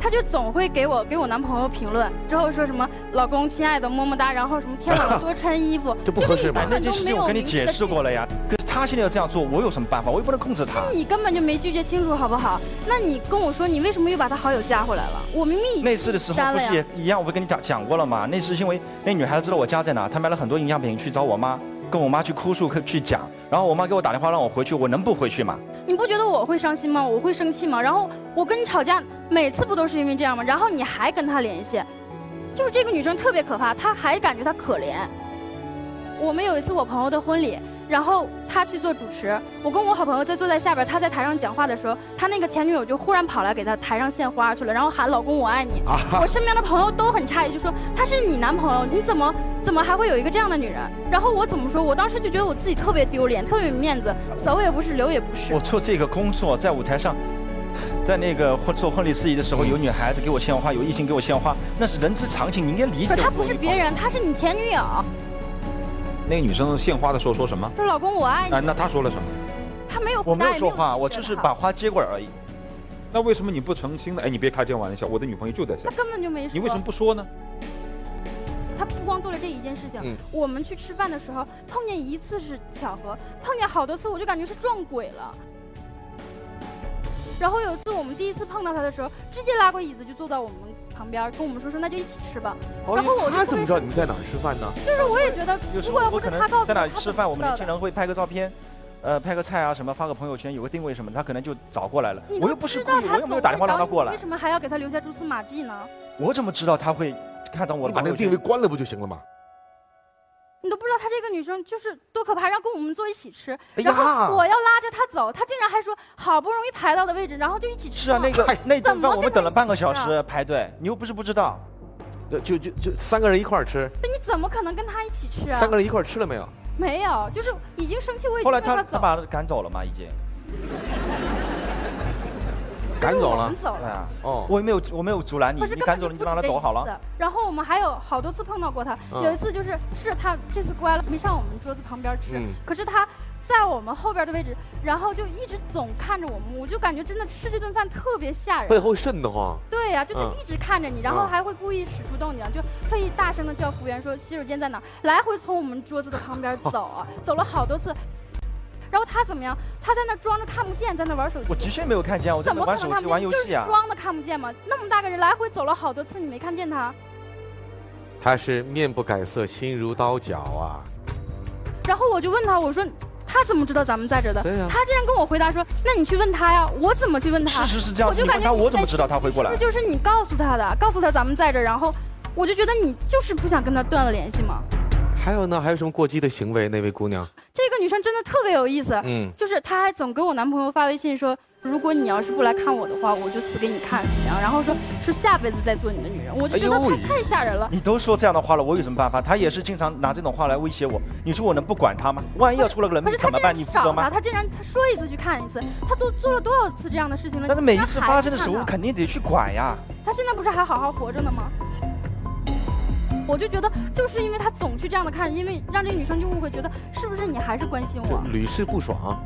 他就总会给我给我男朋友评论，之后说什么老公亲爱的么么哒，然后什么天冷了多穿衣服，这不合适吧？那件事情我跟你解释过了呀，可是他现在要这样做，我有什么办法？我又不能控制他。你根本就没拒绝清楚，好不好？那你跟我说，你为什么又把他好友加回来了？我明明那次的时候不是也一样？我不跟你讲讲过了吗？那是因为那女孩子知道我家在哪，她买了很多营养品去找我妈。跟我妈去哭诉，去讲，然后我妈给我打电话让我回去，我能不回去吗？你不觉得我会伤心吗？我会生气吗？然后我跟你吵架，每次不都是因为这样吗？然后你还跟她联系，就是这个女生特别可怕，她还感觉她可怜。我们有一次我朋友的婚礼。然后他去做主持，我跟我好朋友在坐在下边，他在台上讲话的时候，他那个前女友就忽然跑来给他台上献花去了，然后喊老公我爱你。我身边的朋友都很诧异，就说他是你男朋友，你怎么怎么还会有一个这样的女人？然后我怎么说？我当时就觉得我自己特别丢脸，特别没面子，走也不是，留也不是。我做这个工作，在舞台上，在那个婚 做婚礼司仪的时候，有女孩子给我献花，有异性给我献花，那是人之常情，你应该理解。他不是别人，他是你前女友。那个女生献花的时候说什么？说老公我爱你。哎，那她说了什么？她没有。我没有说话，我就是把花接过来而已。那为什么你不澄清呢？哎，你别开这玩笑，我的女朋友就在下。她根本就没说。你为什么不说呢？他不光做了这一件事情，我们去吃饭的时候碰见一次是巧合，碰见好多次我就感觉是撞鬼了。然后有一次我们第一次碰到他的时候，直接拉过椅子就坐到我们旁边，跟我们说说那就一起吃吧。然后我他怎么知道你们在哪吃饭呢？就是我也觉得，如果要不是他告诉在哪吃饭，我们年轻人会拍个照片，呃，拍个菜啊什么，发个朋友圈，有个定位什么，他可能就找过来了。我又不是故意，我又没有打电话让他过来。为什么还要给他留下蛛丝马迹呢？我怎么知道他会看到我？你把那个定位关了不就行了吗？你都不知道她这个女生就是多可怕，然后跟我们坐一起吃，然后我要拉着她走，她竟然还说好不容易排到的位置，然后就一起吃。是啊，那个那顿饭我们等了半个小时排队，你又不是不知道，就就就三个人一块吃。那你怎么可能跟她一起吃啊？三个人一块吃了没有？没有，就是已经生气，我已经后来他他把他赶走了嘛？已经。赶走了我们。走了。对啊，哦，我也没有我没有阻拦你，你赶走了你就让他走好了次。然后我们还有好多次碰到过他，嗯有一次就是是他这次乖了，没上我们桌子旁边吃，嗯可是他在我们后边的位置，然后就一直总看着我们，我就感觉真的吃这顿饭特别吓人。背后瘆得慌。对呀、就他嗯一直看着你，然后嗯还会故意使出动静，就特意大声的叫服务员说洗手间在哪儿，来回从我们桌子的旁边走啊，走了好多次。然后他怎么样？他在那装着看不见，在那玩手机。我的确没有看见，我在怎么可那玩手机玩游戏啊。是装的看不见吗？那么大个人来回走了好多次，你没看见他？他是面不改色，心如刀绞啊！然后我就问他，我说他怎么知道咱们在这的？对呀他竟然跟我回答说，那你去问他呀，我怎么去问他？事实是这样子，我就感觉你问他，我怎么知道他会过来是不？是就是你告诉他的，告诉他咱们在这，然后我就觉得你就是不想跟他断了联系嘛。还有呢？还有什么过激的行为？那位姑娘，这个女生真的特别有意思，嗯就是她还总给我男朋友发微信说，如果你要是不来看我的话，我就死给你看怎么样？然后说说下辈子再做你的女人，我就觉得哎呦太太吓人了。你都说这样的话了，我有什么办法？她也是经常拿这种话来威胁我。你说我能不管她吗？万一要出了个人命怎么办？你负责吗？她竟然她说一次去看一次，她都做了多少次这样的事情了？但是每一次发生的时候，肯定得去管呀。她现在不是还好好活着呢吗？我就觉得，就是因为他总去这样的看，因为让这个女生就误会，觉得是不是你还是关心我？屡试不爽。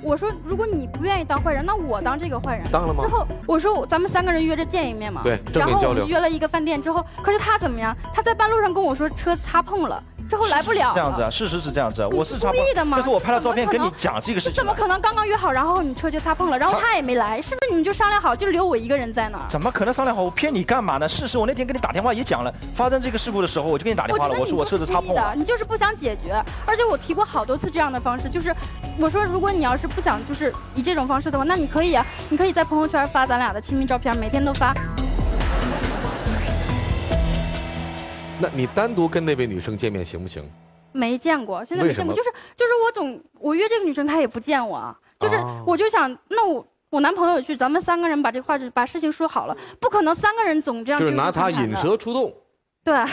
我说，如果你不愿意当坏人，那我当这个坏人。当了吗之后我说，咱们三个人约着见一面嘛。对然后我们约了一个饭店之后，可是他怎么样？他在半路上跟我说车擦碰了，之后来不了了。这样子啊，事实是这样子啊，我是故意的吗这是我拍了照片跟你讲这个事情。怎么可能刚刚约好，然后你车就擦碰了，然后他也没来，是不是你们就商量好，就留我一个人在那儿？怎么可能商量好？我骗你干嘛呢？事实我那天给你打电话也讲了，发生这个事故的时候，我就给你打电话了，我说我车子擦碰了。你就是不想解决，而且我提过好多次这样的方式，就是我说如果你要是不想就是以这种方式的话，那你可以啊，你可以在朋友圈发咱俩的亲密照片，每天都发。那你单独跟那位女生见面行不行？没见过，现在没见过，就是就是我总我约这个女生，她也不见我啊，就是哦我就想，那我我男朋友去，咱们三个人把这话把事情说好了，不可能三个人总这样就是拿他引蛇出洞。对。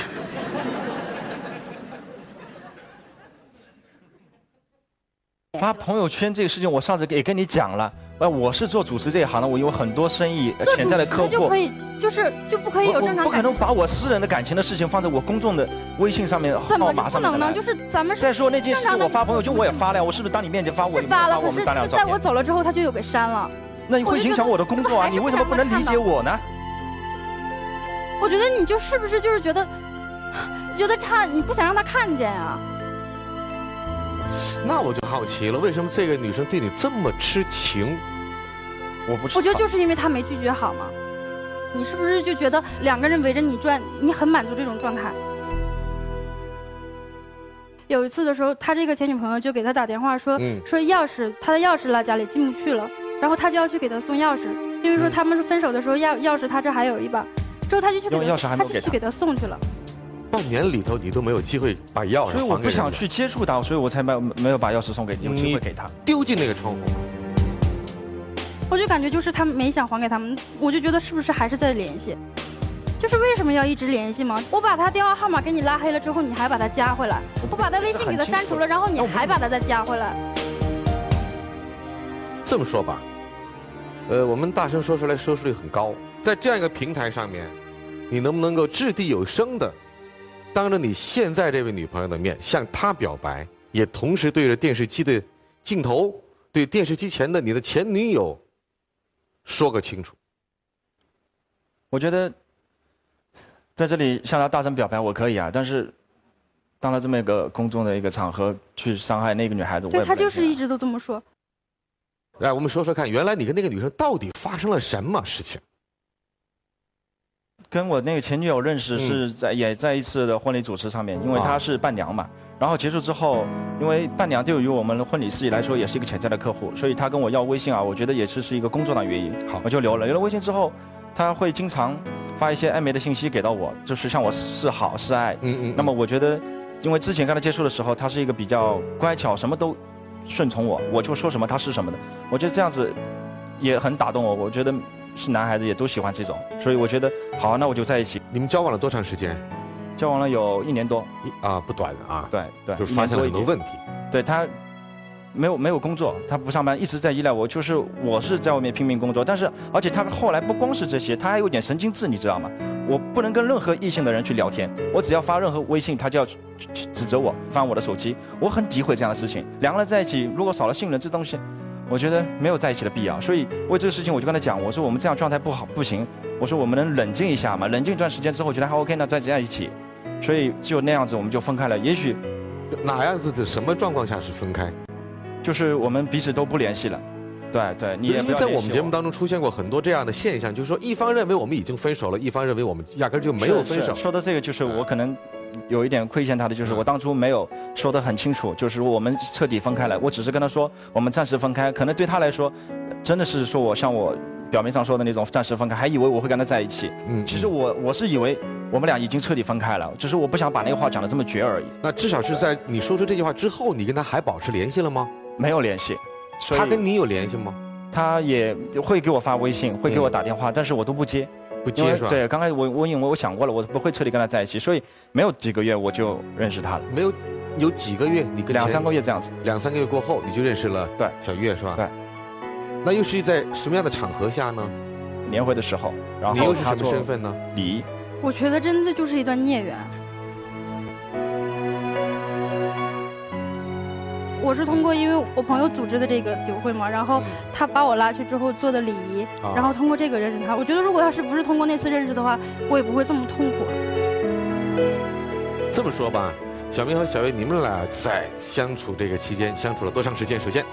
发朋友圈这个事情，我上次也跟你讲了。呃，我是做主持这一行的，我有很多生意呃潜在的客户就可。以，就是就不可以有正常感情不可能把我私人的感情的事情放在我公众的微信上面、号码不能呢？就是咱们是再说那件事我发朋友圈我也发了呀，我是不是当你面前发我是发了，我们咱俩的照在我？走了之后，他就又给删了。那你会影响我的工作啊！你为什么不能理解我呢？我觉得你就是不是就是觉得，觉得他你不想让他看见啊？那我就好奇了，为什么这个女生对你这么痴情？我不我觉得就是因为她没拒绝好吗。你是不是就觉得两个人围着你转，你很满足这种状态？有一次的时候，他这个前女朋友就给他打电话说，嗯说钥匙他的钥匙落家里进不去了，然后他就要去给他送钥匙，因为说他们是分手的时候钥钥匙他这还有一把，之后他就去给他钥匙还没给他他就去给他送去了。半年里头你都没有机会把钥匙所以我不想去接触他，所以我才没有没有把钥匙送给你，有机会给他。丢进那个窗户。我就感觉就是他没想还给他们，我就觉得是不是还是在联系？就是为什么要一直联系吗？我把他电话号码给你拉黑了之后，你还把他加回来；我把他微信给他删除了，然后你还把他再加回来。这么说吧，呃，我们大声说出来收视率很高，在这样一个平台上面，你能不能够掷地有声的，当着你现在这位女朋友的面向她表白，也同时对着电视机的镜头，对电视机前的你的前女友说个清楚？我觉得在这里向她大声表白我可以啊，但是当了这么一个公众的一个场合去伤害那个女孩子，我对他不能这样就是一直都这么说。来，我们说说看，原来你跟那个女生到底发生了什么事情？跟我那个前女友认识嗯是在、也在一次的婚礼主持上面，因为她是伴娘嘛。然后结束之后，因为伴娘对于我们的婚礼司仪来说也是一个潜在的客户，所以她跟我要微信啊，我觉得也是是一个工作的原因。好，我就留了。留了微信之后，她会经常发一些暧昧的信息给到我，就是向我示好示爱。嗯嗯。那么我觉得，因为之前跟她接触的时候，她是一个比较乖巧，什么都顺从我，我就说什么她是什么的。我觉得这样子也很打动我。我觉得是男孩子也都喜欢这种，所以我觉得好，那我就在一起。你们交往了多长时间？交往了有一年多，一啊不短啊。对对，就是发现了很多问题。对他，没有没有工作，他不上班，一直在依赖我，就是我是在外面拼命工作，但是而且他后来不光是这些，他还有点神经质，你知道吗？我不能跟任何异性的人去聊天，我只要发任何微信，他就要指责我翻我的手机，我很诋毁这样的事情。两个人在一起，如果少了信任这东西，我觉得没有在一起的必要。所以为这个事情，我就跟他讲，我说我们这样状态不好不行，我说我们能冷静一下嘛，冷静一段时间之后觉得还 OK，那再在一起。所以就那样子，我们就分开了。也许哪样子的什么状况下是分开？就是我们彼此都不联系了。对对，你也因为在我们节目当中出现过很多这样的现象，就是说一方认为我们已经分手了，一方认为我们压根就没有分手。说到这个就是我可能有一点亏欠他的，就是我当初没有说得很清楚，就是我们彻底分开了。我只是跟他说我们暂时分开，可能对他来说，真的是说我像我表面上说的那种暂时分开，还以为我会跟他在一起。嗯，其实我我是以为我们俩已经彻底分开了，只是我不想把那个话讲得这么绝而已。那至少是在你说出这句话之后，你跟他还保持联系了吗？没有联系。他跟你有联系吗？他也会给我发微信，会给我打电话，但是我都不接，不接是吧？对，刚开始我我因为我想过了，我不会彻底跟他在一起，所以没有几个月我就认识他了。没有，有几个月你跟两三个月这样子，两三个月过后你就认识了对小月是吧？对。那又是在什么样的场合下呢？年会的时候，然后你又是什么身份呢？礼。我觉得真的就是一段孽缘。我是通过因为我朋友组织的这个酒会嘛，然后他把我拉去之后做的礼仪，然后通过这个认识他。我觉得如果要是不是通过那次认识的话，我也不会这么痛苦。这么说吧，小明和小月，你们俩在相处这个期间相处了多长时间？首先，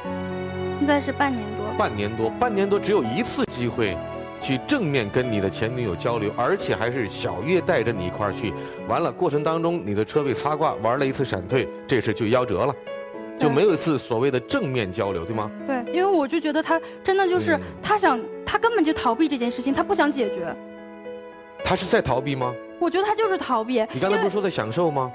现在是半年多。半年多，半年多只有一次机会，去正面跟你的前女友交流，而且还是小月带着你一块儿去。完了，过程当中你的车被擦挂，玩了一次闪退，这事就夭折了。就没有一次所谓的正面交流，对吗？对，因为我就觉得他真的就是他想，他根本就逃避这件事情，他不想解决。他是在逃避吗？我觉得他就是逃避。你刚才不是说在享受吗？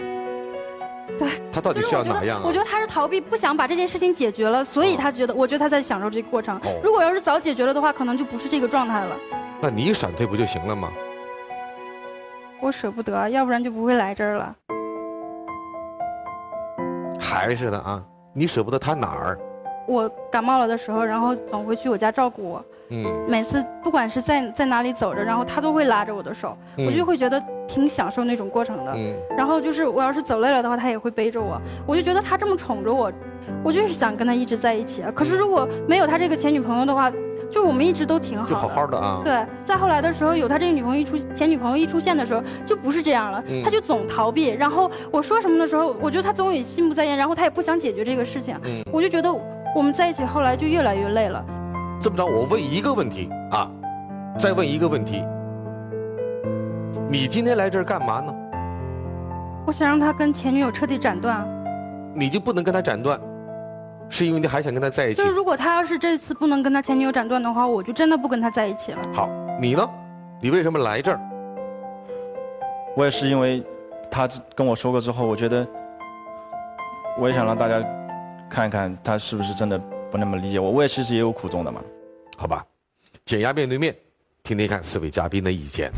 对。他到底是要哪样啊？我觉得他是逃避，不想把这件事情解决了，所以他觉得，我觉得他在享受这个过程。如果要是早解决了的话，可能就不是这个状态了。那你闪退不就行了吗？我舍不得，要不然就不会来这儿了。还是的啊。你舍不得他哪儿？我感冒了的时候，然后总会去我家照顾我。嗯，每次不管是在在哪里走着，然后他都会拉着我的手，我就会觉得挺享受那种过程的。嗯，然后就是我要是走累了的话，他也会背着我，我就觉得他这么宠着我，我就是想跟他一直在一起。可是如果没有他这个前女朋友的话。就我们一直都挺好，就好好的啊。对，再后来的时候，有他这个女朋友一出，前女朋友一出现的时候，就不是这样了。他就总逃避，然后我说什么的时候，我觉得他总也心不在焉，然后他也不想解决这个事情。嗯，我就觉得我们在一起后来就越来越累了。这么着，我问一个问题啊，再问一个问题，你今天来这儿干嘛呢？我想让他跟前女友彻底斩断。你就不能跟他斩断？是因为你还想跟他在一起？就是如果他要是这次不能跟他前女友斩断的话，我就真的不跟他在一起了。好，你呢？你为什么来这儿？我也是因为，他跟我说过之后，我觉得，我也想让大家看一看他是不是真的不那么理解我。我也其实也有苦衷的嘛。好吧，减压面对面，听听看四位嘉宾的意见。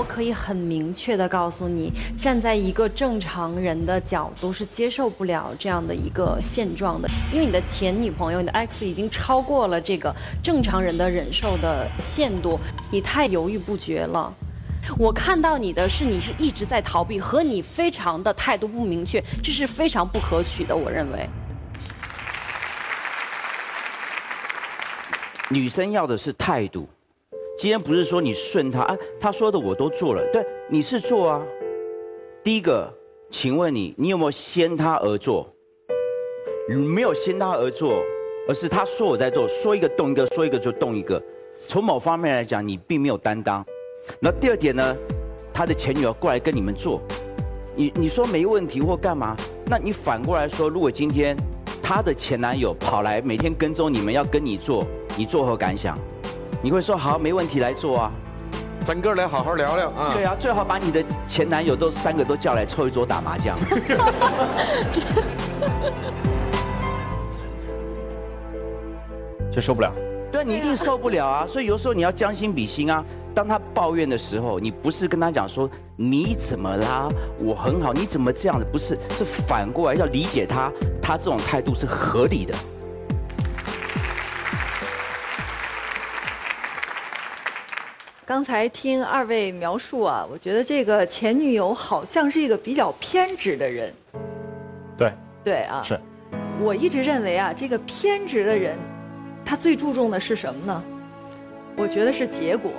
我可以很明确的告诉你，站在一个正常人的角度是接受不了这样的一个现状的，因为你的前女朋友，你的 X 已经超过了这个正常人的忍受的限度，你太犹豫不决了。我看到你的是，你是一直在逃避，和你非常的态度不明确，这是非常不可取的。我认为，女生要的是态度。今天不是说你顺他啊，他说的我都做了，对，你是做啊。第一个，请问你，你有没有先他而做？没有先他而做，而是他说我在做，说一个动一个，说一个就动一个。从某方面来讲，你并没有担当。那第二点呢，他的前女友过来跟你们做，你你说没问题或干嘛？那你反过来说，如果今天他的前男友跑来每天跟踪你们要跟你做，你作何感想？你会说好，没问题，来做啊！咱哥来好好聊聊啊！对啊，最好把你的前男友都三个都叫来凑一桌打麻将。就受不了。对，你一定受不了啊！所以有时候你要将心比心啊。当他抱怨的时候，你不是跟他讲说你怎么啦，我很好，你怎么这样的？不是，是反过来要理解他，他这种态度是合理的。刚才听二位描述啊，我觉得这个前女友好像是一个比较偏执的人。对，对啊，是。我一直认为啊，这个偏执的人，他最注重的是什么呢？我觉得是结果。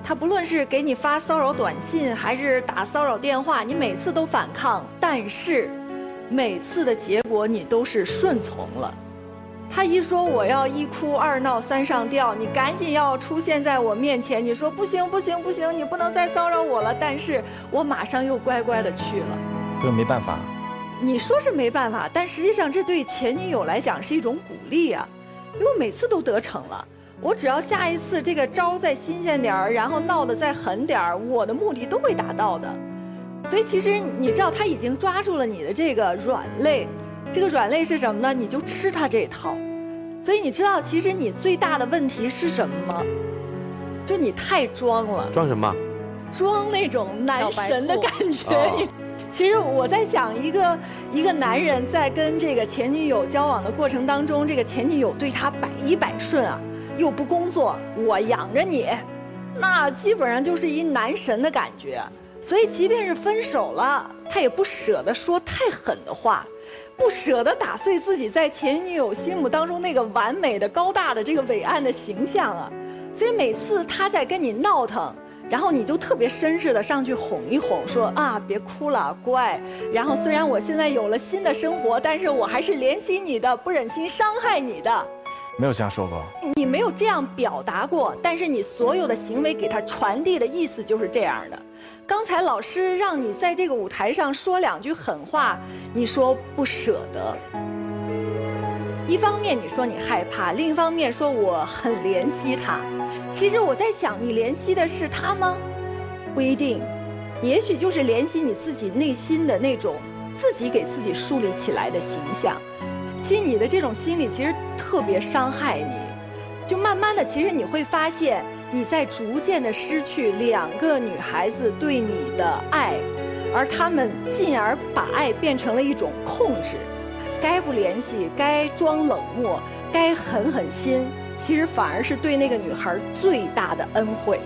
他不论是给你发骚扰短信，还是打骚扰电话，你每次都反抗，但是每次的结果你都是顺从了。他一说我要一哭二闹三上吊，你赶紧要出现在我面前。你说不行不行不行，你不能再骚扰我了。但是我马上又乖乖的去了。这没办法。你说是没办法，但实际上这对前女友来讲是一种鼓励啊，因为我每次都得逞了。我只要下一次这个招再新鲜点儿，然后闹得再狠点儿，我的目的都会达到的。所以其实你知道他已经抓住了你的这个软肋，这个软肋是什么呢？你就吃他这一套。所以你知道其实你最大的问题是什么吗？就你太装了。装什么？装那种男神的感觉。你其实我在想，一个一个男人在跟这个前女友交往的过程当中，这个前女友对他百依百顺啊。又不工作，我养着你，那基本上就是一男神的感觉。所以，即便是分手了，他也不舍得说太狠的话，不舍得打碎自己在前女友心目当中那个完美的、高大的这个伟岸的形象啊。所以，每次他在跟你闹腾，然后你就特别绅士的上去哄一哄，说啊，别哭了，乖。然后，虽然我现在有了新的生活，但是我还是怜惜你的，不忍心伤害你的。没有这样说过，你没有这样表达过，但是你所有的行为给他传递的意思就是这样的。刚才老师让你在这个舞台上说两句狠话，你说不舍得。一方面你说你害怕，另一方面说我很怜惜他。其实我在想，你怜惜的是他吗？不一定，也许就是怜惜你自己内心的那种自己给自己树立起来的形象。其实你的这种心理其实特别伤害你，就慢慢的，其实你会发现你在逐渐的失去两个女孩子对你的爱，而他们进而把爱变成了一种控制，该不联系，该装冷漠，该狠狠心，其实反而是对那个女孩最大的恩惠。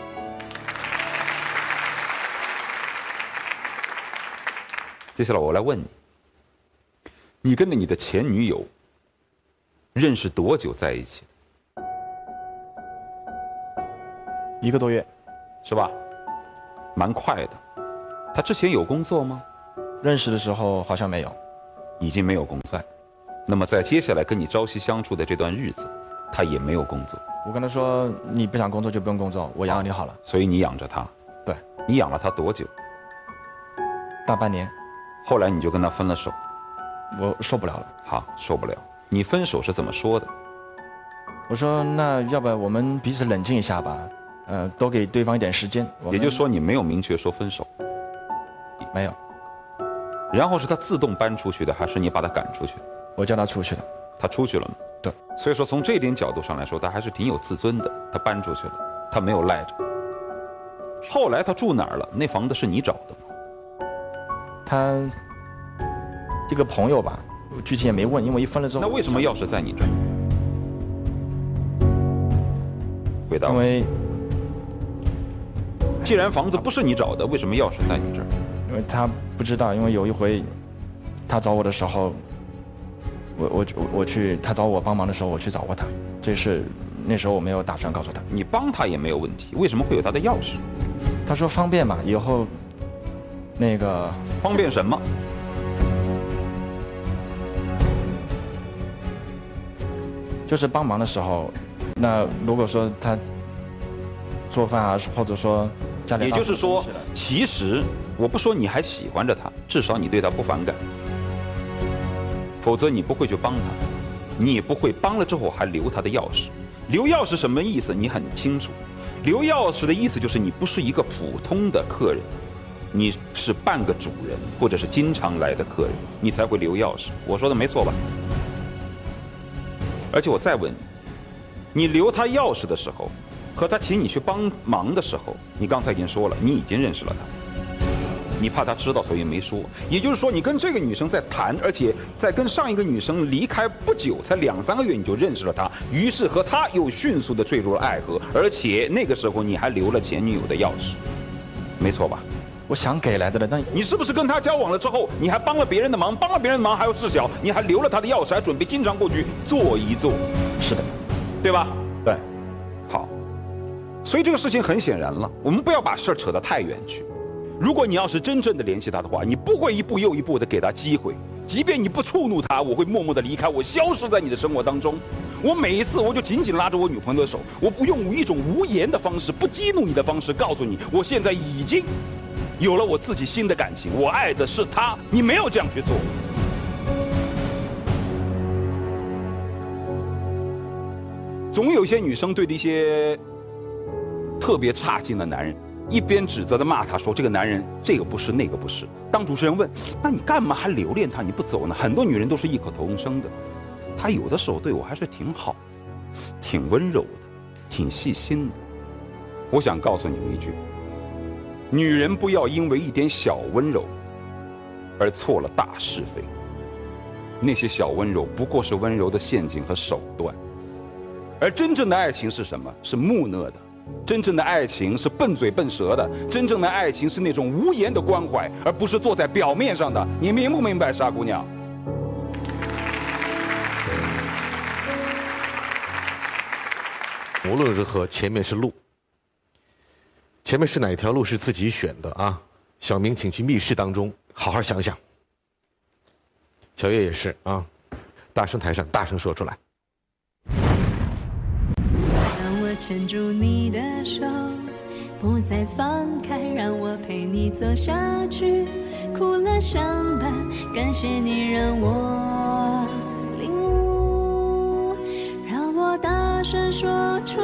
接下来我来问你。你跟着你的前女友认识多久在一起？一个多月，是吧？蛮快的。他之前有工作吗？认识的时候好像没有，已经没有工作。那么在接下来跟你朝夕相处的这段日子，他也没有工作。我跟他说：“你不想工作就不用工作，我养你好了。”所以你养着他。对。你养了他多久？大半年。后来你就跟他分了手。我受不了了，好，受不了。你分手是怎么说的？我说那要不我们彼此冷静一下吧，呃，多给对方一点时间。也就是说你没有明确说分手，没有。然后是他自动搬出去的，还是你把他赶出去？我叫他出去的。他出去了吗？对。所以说从这点角度上来说，他还是挺有自尊的。他搬出去了，他没有赖着。后来他住哪儿了？那房子是你找的吗？他。一个朋友吧，具体也没问，因为一分了之后。那为什么钥匙在你这儿？回答。因为，既然房子不是你找的，为什么钥匙在你这儿？因为他不知道，因为有一回，他找我的时候，我我我去，他找我帮忙的时候，我去找过他。这是那时候我没有打算告诉他。你帮他也没有问题，为什么会有他的钥匙？他说方便嘛，以后那个方便什么？就是帮忙的时候，那如果说他做饭啊，或者说家里，也就是说，其实我不说你还喜欢着他，至少你对他不反感，否则你不会去帮他，你也不会帮了之后还留他的钥匙。留钥匙什么意思？你很清楚，留钥匙的意思就是你不是一个普通的客人，你是半个主人，或者是经常来的客人，你才会留钥匙。我说的没错吧？而且我再问你，你留他钥匙的时候，和他请你去帮忙的时候，你刚才已经说了，你已经认识了他。你怕他知道，所以没说。也就是说，你跟这个女生在谈，而且在跟上一个女生离开不久，才两三个月你就认识了她，于是和她又迅速的坠入了爱河，而且那个时候你还留了前女友的钥匙，没错吧？我想给来着的，但你是不是跟他交往了之后，你还帮了别人的忙，帮了别人的忙还要事小，你还留了他的钥匙，还准备经常过去坐一坐？是的，对吧？对，好。所以这个事情很显然了，我们不要把事儿扯得太远去。如果你要是真正的联系他的话，你不会一步又一步的给他机会，即便你不触怒他，我会默默的离开，我消失在你的生活当中。我每一次我就紧紧拉着我女朋友的手，我不用一种无言的方式，不激怒你的方式告诉你，我现在已经有了我自己新的感情，我爱的是他。你没有这样去做。总有些女生对那些特别差劲的男人。一边指责的骂他说：“这个男人这个不是那个不是。”当主持人问：“那你干嘛还留恋他？你不走呢？”很多女人都是异口同声的：“他有的时候对我还是挺好，挺温柔的，挺细心的。”我想告诉你们一句：女人不要因为一点小温柔而错了大是非。那些小温柔不过是温柔的陷阱和手段，而真正的爱情是什么？是木讷的。真正的爱情是笨嘴笨舌的，真正的爱情是那种无言的关怀，而不是坐在表面上的。你明不明白，傻姑娘？无论如何，前面是路，前面是哪条路是自己选的啊？小明，请去密室当中好好想想。小月也是啊，大声台上大声说出来我。牵住你的手，不再放开，让我陪你走下去。苦乐相伴，感谢你让我领悟，让我大声说出。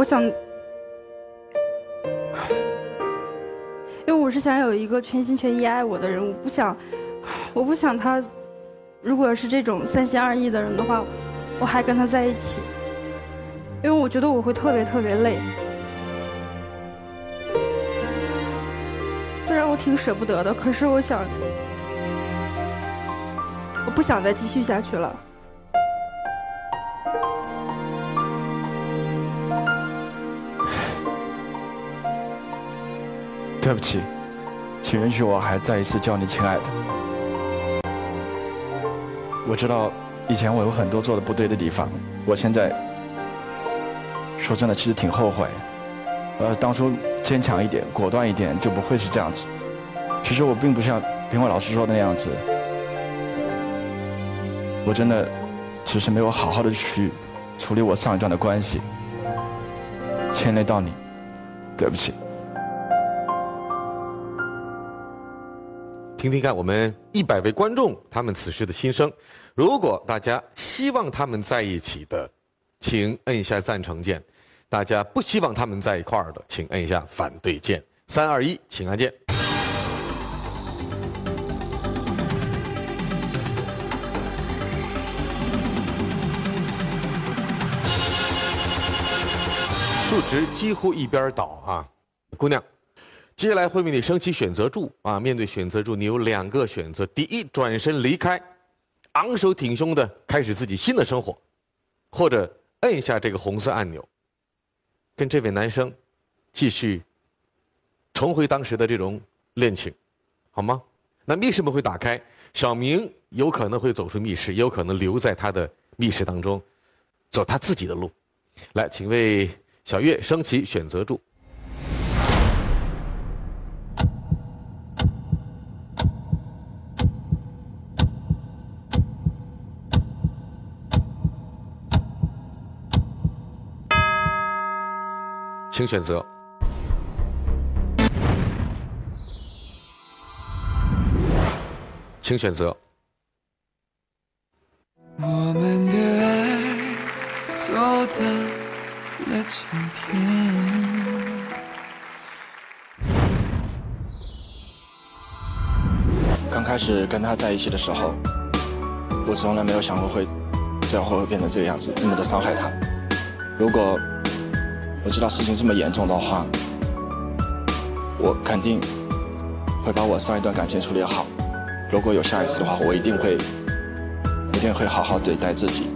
我想，因为我是想有一个全心全意爱我的人，我不想，我不想他，如果是这种三心二意的人的话，我还跟他在一起，因为我觉得我会特别特别累。虽然我挺舍不得的，可是我想，我不想再继续下去了。对不起，请允许我还再一次叫你亲爱的。我知道以前我有很多做的不对的地方，我现在说真的，其实挺后悔。呃，当初坚强一点、果断一点，就不会是这样子。其实我并不像评委老师说的那样子，我真的只是没有好好的去处理我上一段的关系，牵累到你，对不起。听听看，我们一百位观众他们此时的心声。如果大家希望他们在一起的，请摁一下赞成键；大家不希望他们在一块儿的，请摁一下反对键。三二一，请按键。数值几乎一边倒啊，姑娘。接下来会为你升起选择柱啊！面对选择柱，你有两个选择：第一，转身离开，昂首挺胸的开始自己新的生活；或者摁下这个红色按钮，跟这位男生继续重回当时的这种恋情，好吗？那密室门会打开，小明有可能会走出密室，也有可能留在他的密室当中，走他自己的路。来，请为小月升起选择柱。请选择。请选择。我们的爱走到了今天。刚开始跟他在一起的时候我从来没有想过会最后会变成这个样子这么的伤害他。如果我知道事情这么严重的话，我肯定会把我上一段感情处理好。如果有下一次的话，我一定会，一定会好好对待自己。